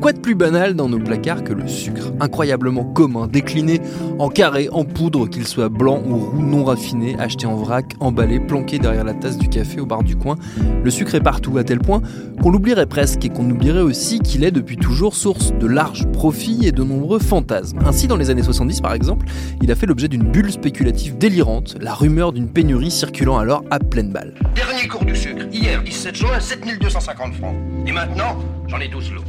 Quoi de plus banal dans nos placards que le sucre Incroyablement commun, décliné en carré, en poudre, qu'il soit blanc ou roux, non raffiné, acheté en vrac, emballé, planqué derrière la tasse du café au bar du coin. Le sucre est partout, à tel point qu'on l'oublierait presque et qu'on oublierait aussi qu'il est depuis toujours source de larges profits et de nombreux fantasmes. Ainsi, dans les années 70 par exemple, il a fait l'objet d'une bulle spéculative délirante, la rumeur d'une pénurie circulant alors à pleine balle. Dernier cours du sucre, hier 17 juin, 7250 francs. Et maintenant, j'en ai 12 lots.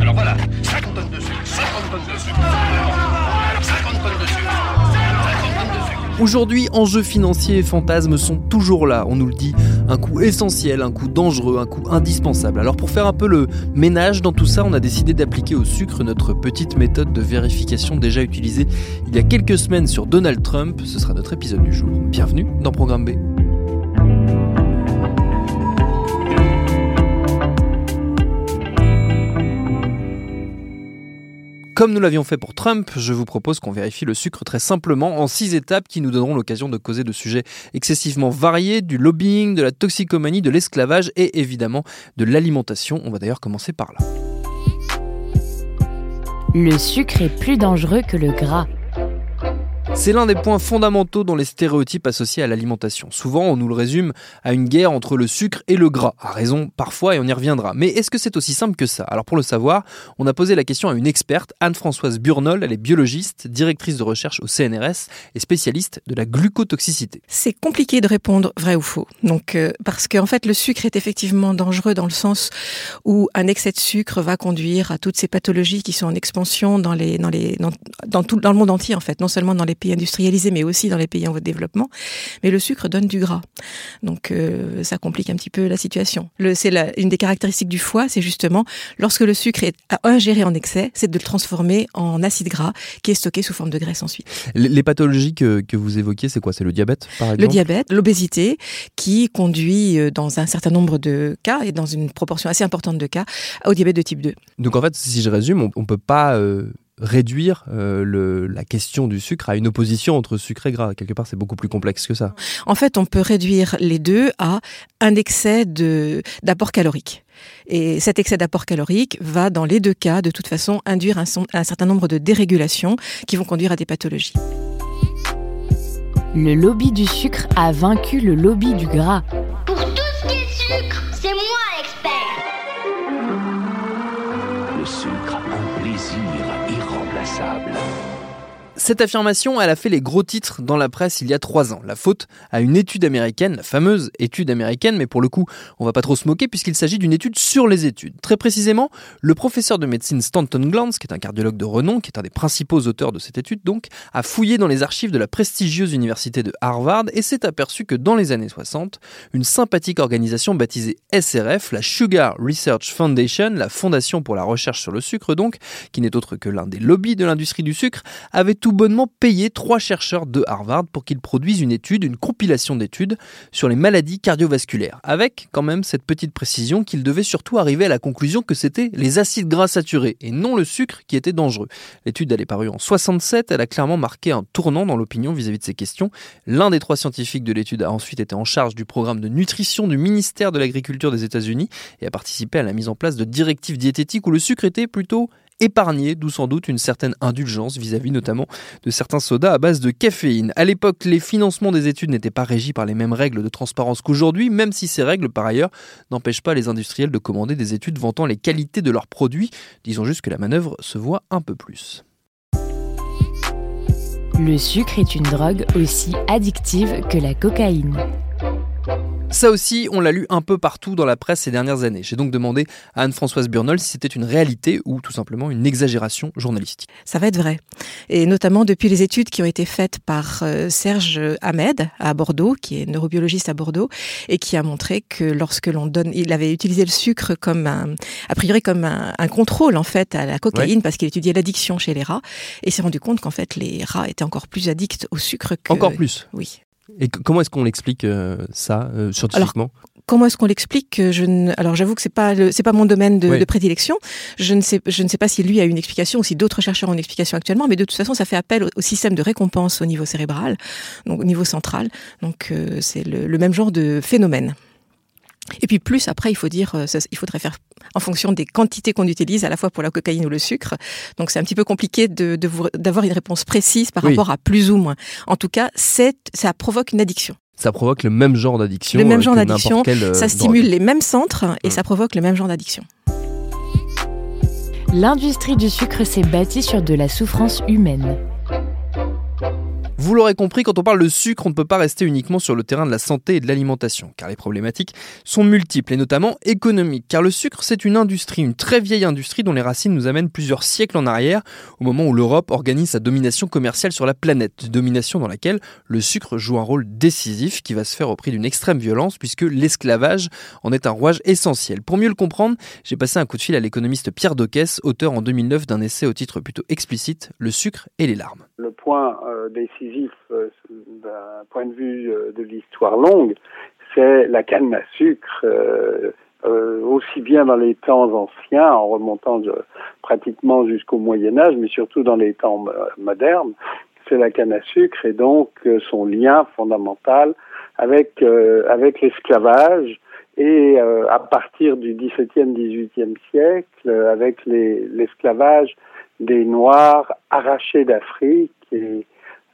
Alors voilà, 50 tonnes de sucre, 50 tonnes de sucre, 50 tonnes de sucre, 50 tonnes de sucre. Aujourd'hui, enjeux financiers et fantasmes sont toujours là, on nous le dit. Un coût essentiel, un coût dangereux, un coût indispensable. Alors pour faire un peu le ménage dans tout ça, on a décidé d'appliquer au sucre notre petite méthode de vérification déjà utilisée il y a quelques semaines sur Donald Trump. Ce sera notre épisode du jour. Bienvenue dans Programme B. Comme nous l'avions fait pour Trump, je vous propose qu'on vérifie le sucre très simplement en six étapes qui nous donneront l'occasion de causer de sujets excessivement variés, du lobbying, de la toxicomanie, de l'esclavage et évidemment de l'alimentation. On va d'ailleurs commencer par là. Le sucre est plus dangereux que le gras. C'est l'un des points fondamentaux dans les stéréotypes associés à l'alimentation. Souvent, on nous le résume à une guerre entre le sucre et le gras. À raison, parfois, et on y reviendra. Mais est-ce que c'est aussi simple que ça? Alors pour le savoir, on a posé la question à une experte, Anne-Françoise Burnol. Elle est biologiste, directrice de recherche au CNRS et spécialiste de la glucotoxicité. C'est compliqué de répondre vrai ou faux. Donc, euh, parce qu'en fait, le sucre est effectivement dangereux dans le sens où un excès de sucre va conduire à toutes ces pathologies qui sont en expansion dans les, dans les, dans, tout, dans le monde entier en fait, non seulement dans les pays industrialisés, mais aussi dans les pays en voie de développement. Mais le sucre donne du gras, donc euh, ça complique un petit peu la situation. C'est une des caractéristiques du foie, c'est justement lorsque le sucre est ingéré en excès, c'est de le transformer en acide gras qui est stocké sous forme de graisse ensuite. Les, pathologies que, que, vous évoquiez, c'est quoi? C'est le diabète, par exemple? Le diabète, l'obésité, qui conduit euh, dans un certain nombre de cas et dans une proportion assez importante de cas au diabète de type 2. Donc en fait, si je résume, on, on peut pas euh réduire euh, le, la question du sucre à une opposition entre sucre et gras. Quelque part, c'est beaucoup plus complexe que ça. En fait, on peut réduire les deux à un excès d'apport calorique. Et cet excès d'apport calorique va, dans les deux cas, de toute façon, induire un, son, un certain nombre de dérégulations qui vont conduire à des pathologies. Le lobby du sucre a vaincu le lobby du gras. Pour tout ce qui est sucre, Cette affirmation, elle a fait les gros titres dans la presse il y a trois ans. La faute à une étude américaine, la fameuse étude américaine, mais pour le coup, on va pas trop se moquer puisqu'il s'agit d'une étude sur les études. Très précisément, le professeur de médecine Stanton Glantz, qui est un cardiologue de renom, qui est un des principaux auteurs de cette étude donc, a fouillé dans les archives de la prestigieuse université de Harvard et s'est aperçu que dans les années 60, une sympathique organisation baptisée SRF, la Sugar Research Foundation, la fondation pour la recherche sur le sucre donc, qui n'est autre que l'un des lobbies de l'industrie du sucre, avait tout bonnement payé trois chercheurs de Harvard pour qu'ils produisent une étude, une compilation d'études sur les maladies cardiovasculaires, avec quand même cette petite précision qu'ils devaient surtout arriver à la conclusion que c'était les acides gras saturés et non le sucre qui était dangereux. L'étude elle est parue en 67, elle a clairement marqué un tournant dans l'opinion vis-à-vis de ces questions. L'un des trois scientifiques de l'étude a ensuite été en charge du programme de nutrition du ministère de l'Agriculture des États-Unis et a participé à la mise en place de directives diététiques où le sucre était plutôt épargné, d'où sans doute une certaine indulgence vis-à-vis notamment de certains sodas à base de caféine. À l'époque, les financements des études n'étaient pas régis par les mêmes règles de transparence qu'aujourd'hui, même si ces règles, par ailleurs, n'empêchent pas les industriels de commander des études vantant les qualités de leurs produits. Disons juste que la manœuvre se voit un peu plus. Le sucre est une drogue aussi addictive que la cocaïne. Ça aussi, on l'a lu un peu partout dans la presse ces dernières années. J'ai donc demandé à Anne-Françoise Burnol si c'était une réalité ou tout simplement une exagération journalistique. Ça va être vrai. Et notamment depuis les études qui ont été faites par euh, Serge Ahmed à Bordeaux, qui est neurobiologiste à Bordeaux, et qui a montré que lorsque l'on donne, il avait utilisé le sucre comme un, a priori comme un, contrôle en fait à la cocaïne parce qu'il étudiait l'addiction chez les rats et s'est rendu compte qu'en fait les rats étaient encore plus addicts au sucre que. Encore plus. Oui. Et comment est-ce qu'on l'explique euh, ça euh, scientifiquement comment est-ce qu'on l'explique je ne... Alors j'avoue que c'est pas c'est pas mon domaine de, de, prédilection. Je ne sais je ne sais pas si lui a une explication ou si d'autres chercheurs ont une explication actuellement, mais de toute façon ça fait appel au, système de récompense au niveau cérébral, donc au niveau central. Donc euh, c'est le, le, même genre de phénomène. Et puis plus après, il faut dire, euh, il faudrait faire en fonction des quantités qu'on utilise, à la fois pour la cocaïne ou le sucre. Donc c'est un petit peu compliqué de, d'avoir une réponse précise par rapport à plus ou moins. En tout cas, c'est, ça provoque une addiction. Ça provoque le même genre d'addiction. Le même euh, genre d'addiction. Euh, ça stimule les mêmes centres et mmh. ça provoque le même genre d'addiction. L'industrie du sucre s'est bâtie sur de la souffrance humaine. Vous l'aurez compris, quand on parle de sucre, on ne peut pas rester uniquement sur le terrain de la santé et de l'alimentation, car les problématiques sont multiples et notamment économiques. Car le sucre, c'est une industrie, une très vieille industrie dont les racines nous amènent plusieurs siècles en arrière, au moment où l'Europe organise sa domination commerciale sur la planète, domination dans laquelle le sucre joue un rôle décisif qui va se faire au prix d'une extrême violence, puisque l'esclavage en est un rouage essentiel. Pour mieux le comprendre, j'ai passé un coup de fil à l'économiste Pierre Doquès, auteur en 2009 d'un essai au titre plutôt explicite, Le sucre et les larmes. Le point euh, décisif euh, d'un point de vue euh, de l'histoire longue, c'est la canne à sucre, euh, aussi bien dans les temps anciens, en remontant pratiquement jusqu'au Moyen Âge, mais surtout dans les temps modernes, c'est la canne à sucre et donc son lien fondamental avec avec l'esclavage et à partir du XVIIe, XVIIIe siècle, avec l'esclavage des Noirs arrachés d'Afrique et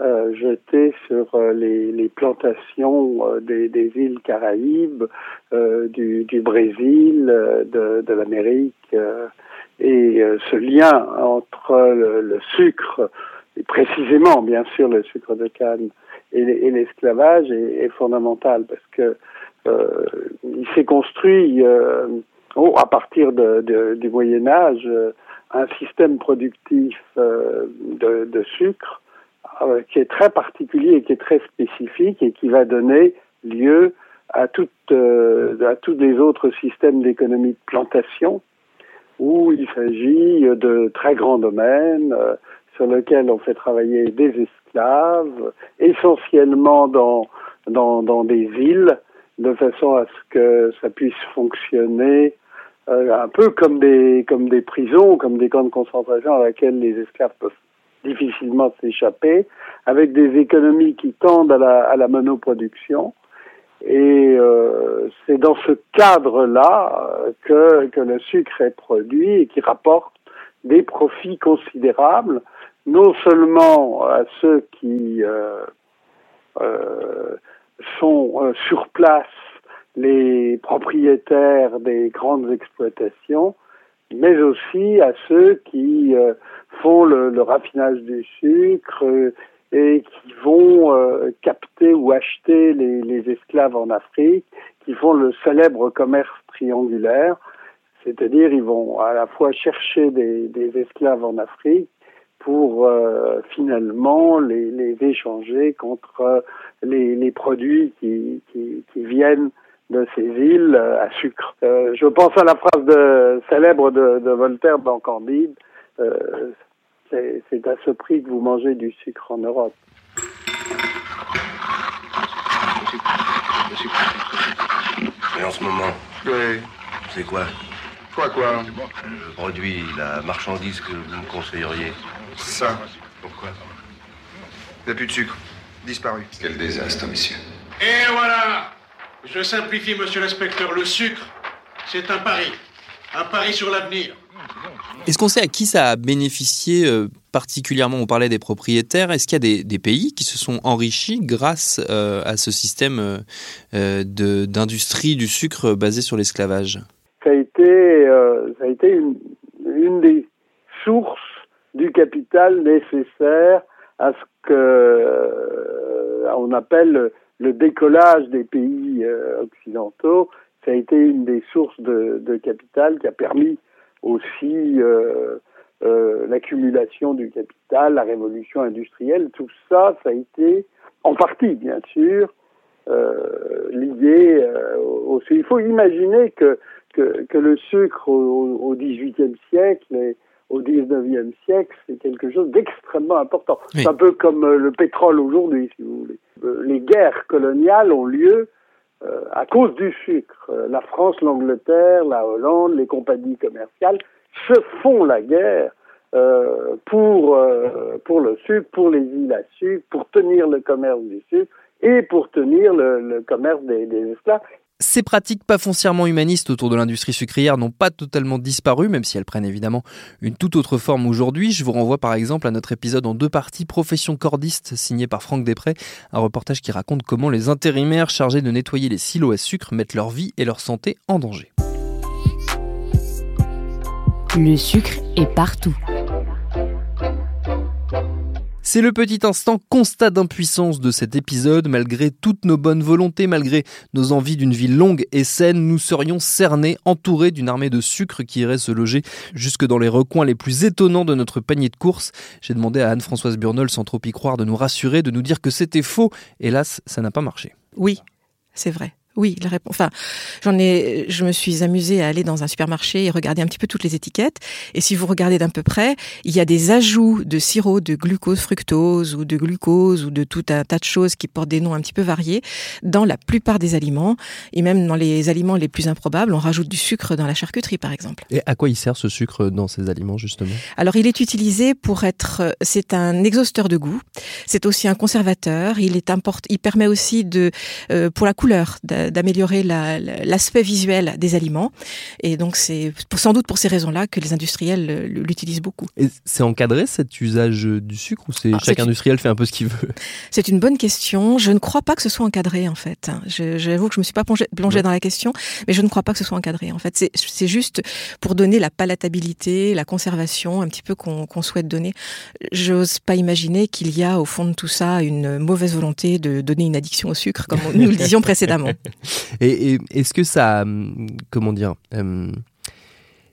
euh, jetés sur euh, les, plantations euh, des, îles Caraïbes, euh, du, Brésil, de, l'Amérique. et ce lien entre le, sucre, et précisément bien sûr le sucre de canne, et, l'esclavage est, fondamental parce que il s'est construit oh, à partir de, du Moyen Âge un système productif de sucre euh, qui est très particulier et qui est très spécifique et qui va donner lieu à, toutes, euh, à tous les autres systèmes d'économie de plantation où il s'agit de très grands domaines euh, sur lesquels on fait travailler des esclaves, essentiellement dans, dans, dans des îles, de façon à ce que ça puisse fonctionner un peu comme des, comme des prisons, comme des camps de concentration dans lesquels les esclaves peuvent difficilement s'échapper, avec des économies qui tendent à la, à monoproduction. Et euh, c'est dans ce cadre-là euh, que, que le sucre est produit et qui rapporte des profits considérables, non seulement à ceux qui euh, sont sur place les propriétaires des grandes exploitations, mais aussi à ceux qui euh, font le, le, raffinage du sucre euh, et qui vont euh, capter ou acheter les, les, esclaves en Afrique, qui font le célèbre commerce triangulaire, c'est-à-dire ils vont à la fois chercher des, des esclaves en Afrique pour finalement les, les, échanger contre les, les produits qui, qui, qui, viennent de ces îles à sucre. je pense à la phrase de, célèbre de, de Voltaire dans Candide, c'est c'est à ce prix que vous mangez du sucre en Europe. Et en ce moment, Oui. c'est quoi? Quoi, quoi? Le produit, la marchandise que vous me conseilleriez Ça. Pourquoi? Il n'y a plus de sucre. Disparu. Quel désastre, monsieur. Et voilà Je simplifie, monsieur l'inspecteur. Le sucre, c'est un pari. Un pari sur l'avenir. Est-ce qu'on sait à qui ça a bénéficié euh, particulièrement? On parlait des propriétaires. Est-ce qu'il y a des, des pays qui se sont enrichis grâce euh, à ce système euh, de- d'industrie du sucre basé sur l'esclavage? Ça a été, euh, ça a été une, une des sources du capital nécessaire à ce que euh, on appelle le décollage des pays euh, occidentaux. Ça a été une des sources de, de capital qui a permis aussi euh, euh, l'accumulation du capital, la révolution industrielle. Tout ça, ça a été en partie, bien sûr, lié au sucre. Il faut imaginer que, que, le sucre au, XVIIIe siècle et au XIXe siècle, c'est quelque chose d'extrêmement important. Oui. C'est un peu comme euh, le pétrole aujourd'hui, si vous voulez. Euh, Les guerres coloniales ont lieu euh, à cause du sucre. La France, l'Angleterre, la Hollande, les compagnies commerciales se font la guerre euh, pour, euh, pour le sucre, pour les îles à sucre, pour tenir le commerce du sucre et pour tenir le, le commerce des, des esclaves. Ces pratiques pas foncièrement humanistes autour de l'industrie sucrière n'ont pas totalement disparu, même si elles prennent évidemment une toute autre forme aujourd'hui. Je vous renvoie par exemple à notre épisode en deux parties Profession cordiste, signé par Franck Després, un reportage qui raconte comment les intérimaires chargés de nettoyer les silos à sucre mettent leur vie et leur santé en danger. Le sucre est partout. C'est le petit instant constat d'impuissance de cet épisode. Malgré toutes nos bonnes volontés, malgré nos envies d'une vie longue et saine, nous serions cernés, entourés d'une armée de sucre qui irait se loger jusque dans les recoins les plus étonnants de notre panier de courses. J'ai demandé à Anne-Françoise Burnol, sans trop y croire, de nous rassurer, de nous dire que c'était faux. Hélas, ça n'a pas marché. Oui, c'est vrai. Oui, la réponse. Enfin, j'en ai. Je me suis amusée à aller dans un supermarché et regarder un petit peu toutes les étiquettes. Et si vous regardez d'un peu près, il y a des ajouts de sirop de glucose, fructose ou de glucose ou de tout un tas de choses qui portent des noms un petit peu variés dans la plupart des aliments et même dans les aliments les plus improbables, on rajoute du sucre dans la charcuterie, par exemple. Et à quoi il sert ce sucre dans ces aliments, justement? Alors, il est utilisé pour être, c'est un exhausteur de goût. C'est aussi un conservateur. Il est import, il permet aussi de, euh, pour la couleur, d'améliorer la- la- l'aspect visuel des aliments. Et donc, c'est sans doute pour ces raisons-là que les industriels l'utilisent beaucoup. Et c'est encadré cet usage du sucre ou c'est Ah, chaque industriel fait un peu ce qu'il veut? C'est une bonne question. Je ne crois pas que ce soit encadré, en fait. J'avoue que je me suis pas plongée, plongée Ouais. dans la question, mais je ne crois pas que ce soit encadré. En fait, c'est- juste pour donner la palatabilité, la conservation, un petit peu qu'on qu'on souhaite donner. J'ose pas imaginer qu'il y a au fond de tout ça une mauvaise volonté de donner une addiction au sucre, comme nous le disions précédemment. Et, est-ce que ça, hum, comment dire, hum,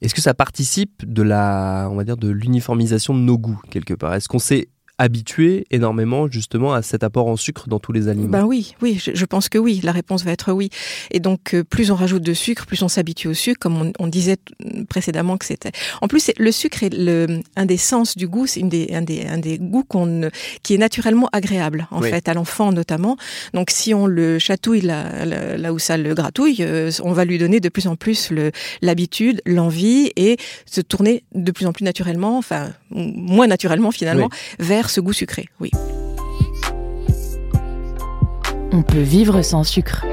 est-ce que ça participe de la, on va dire, de l'uniformisation de nos goûts quelque part? Est-ce qu'on s'est habitué énormément justement à cet apport en sucre dans tous les aliments Ben oui, oui, je, je pense que oui. La réponse va être oui. Et donc, euh, plus on rajoute de sucre, plus on s'habitue au sucre, comme on, on disait précédemment que c'était. En plus, le sucre est le, un des sens du goût, c'est une des, un des, un des goûts qu'on, qui est naturellement agréable, en Oui. fait, à l'enfant notamment. Donc, si on le chatouille là, là, là où ça le gratouille, euh, on va lui donner de plus en plus le, l'habitude, l'envie et se tourner de plus en plus naturellement, enfin, moins naturellement finalement, vers ce goût sucré. Oui. On peut vivre sans sucre.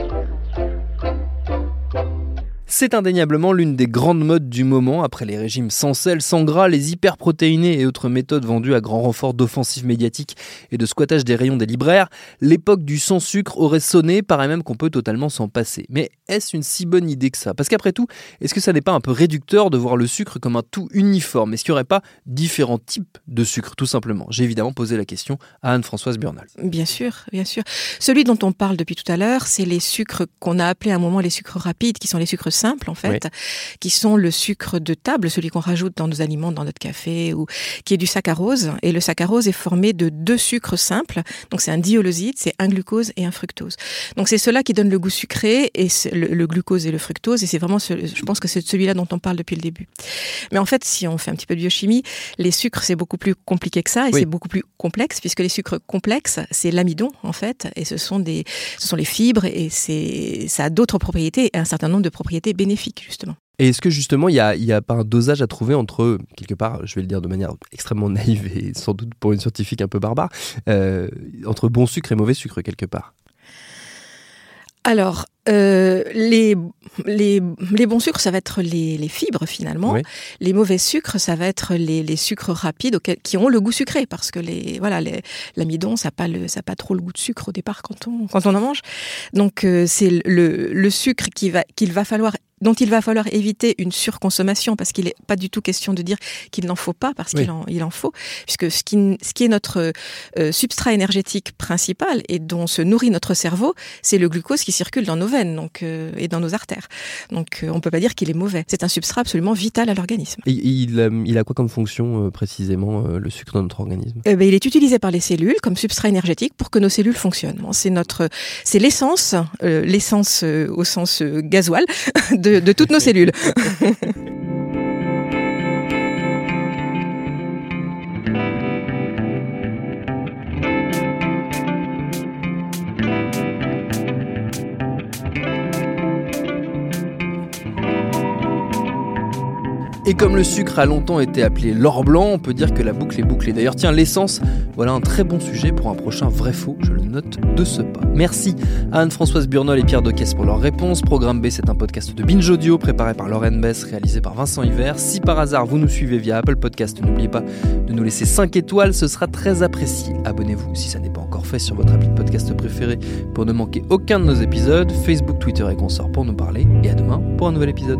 C'est indéniablement l'une des grandes modes du moment, après les régimes sans sel, sans gras, les hyperprotéinés et autres méthodes vendues à grand renfort d'offensives médiatiques et de squattage des rayons des libraires. L'époque du sans sucre aurait sonné, paraît même qu'on peut totalement s'en passer. Mais est-ce une si bonne idée que ça? Parce qu'après tout, est-ce que ça n'est pas un peu réducteur de voir le sucre comme un tout uniforme? Est-ce qu'il n'y aurait pas différents types de sucre, tout simplement? J'ai évidemment posé la question à Anne-Françoise Burnal. Bien sûr, bien sûr. Celui dont on parle depuis tout à l'heure, c'est les sucres qu'on a appelés à un moment les sucres rapides, qui sont les sucres simples, en fait, qui sont le sucre de table, celui qu'on rajoute dans nos aliments, dans notre café, ou qui est du saccharose. Et le saccharose est formé de deux sucres simples. Donc c'est un dioloside, c'est un glucose et un fructose. Donc c'est cela qui donne le goût sucré et le, le, glucose et le fructose. Et c'est vraiment, ce, je pense que c'est celui-là dont on parle depuis le début. Mais en fait, si on fait un petit peu de biochimie, les sucres c'est beaucoup plus compliqué que ça et c'est beaucoup plus complexe puisque les sucres complexes c'est l'amidon en fait et ce sont des, ce sont les fibres et c'est, ça a d'autres propriétés un certain nombre de propriétés bénéfiques justement. Et est-ce que justement, il n'y a, y a pas un dosage à trouver entre, quelque part, je vais le dire de manière extrêmement naïve et sans doute pour une scientifique un peu barbare, euh, entre bon sucre et mauvais sucre quelque part? Alors, euh, les, les, les, bons sucres, ça va être les, les fibres finalement. Oui. Les mauvais sucres, ça va être les, les sucres rapides auxquels, qui ont le goût sucré parce que les voilà l'amidon, ça n'a pas le ça a pas trop le goût de sucre au départ quand on quand on en mange. Donc euh, c'est le, le sucre qui va qu'il va falloir dont il va falloir éviter une surconsommation parce qu'il n'est pas du tout question de dire qu'il n'en faut pas parce oui. qu'il en, il en faut puisque ce qui, ce qui est notre euh, substrat énergétique principal et dont se nourrit notre cerveau, c'est le glucose qui circule dans nos veines donc euh, et dans nos artères. Donc euh, on peut pas dire qu'il est mauvais. C'est un substrat absolument vital à l'organisme. Et il, euh, il, a quoi comme fonction précisément le sucre dans notre organisme? Eh ben, Il est utilisé par les cellules comme substrat énergétique pour que nos cellules fonctionnent. C'est notre c'est l'essence l'essence au sens gasoil de, de toutes nos cellules. Et comme le sucre a longtemps été appelé l'or blanc, on peut dire que la boucle est bouclée. D'ailleurs, tiens, l'essence, voilà un très bon sujet pour un prochain vrai-faux, je le note de ce pas. Merci Anne-Françoise Burnol et Pierre Doquès pour leurs réponses. Programme B, c'est un podcast de Binge Audio préparé par Lauren Bess, réalisé par Vincent Hiver. Si par hasard vous nous suivez via Apple Podcast, n'oubliez pas de nous laisser 5 étoiles, ce sera très apprécié. Abonnez-vous si ça n'est pas encore fait sur votre appli de podcast préféré pour ne manquer aucun de nos épisodes. Facebook, Twitter et consorts pour nous parler. Et à demain pour un nouvel épisode.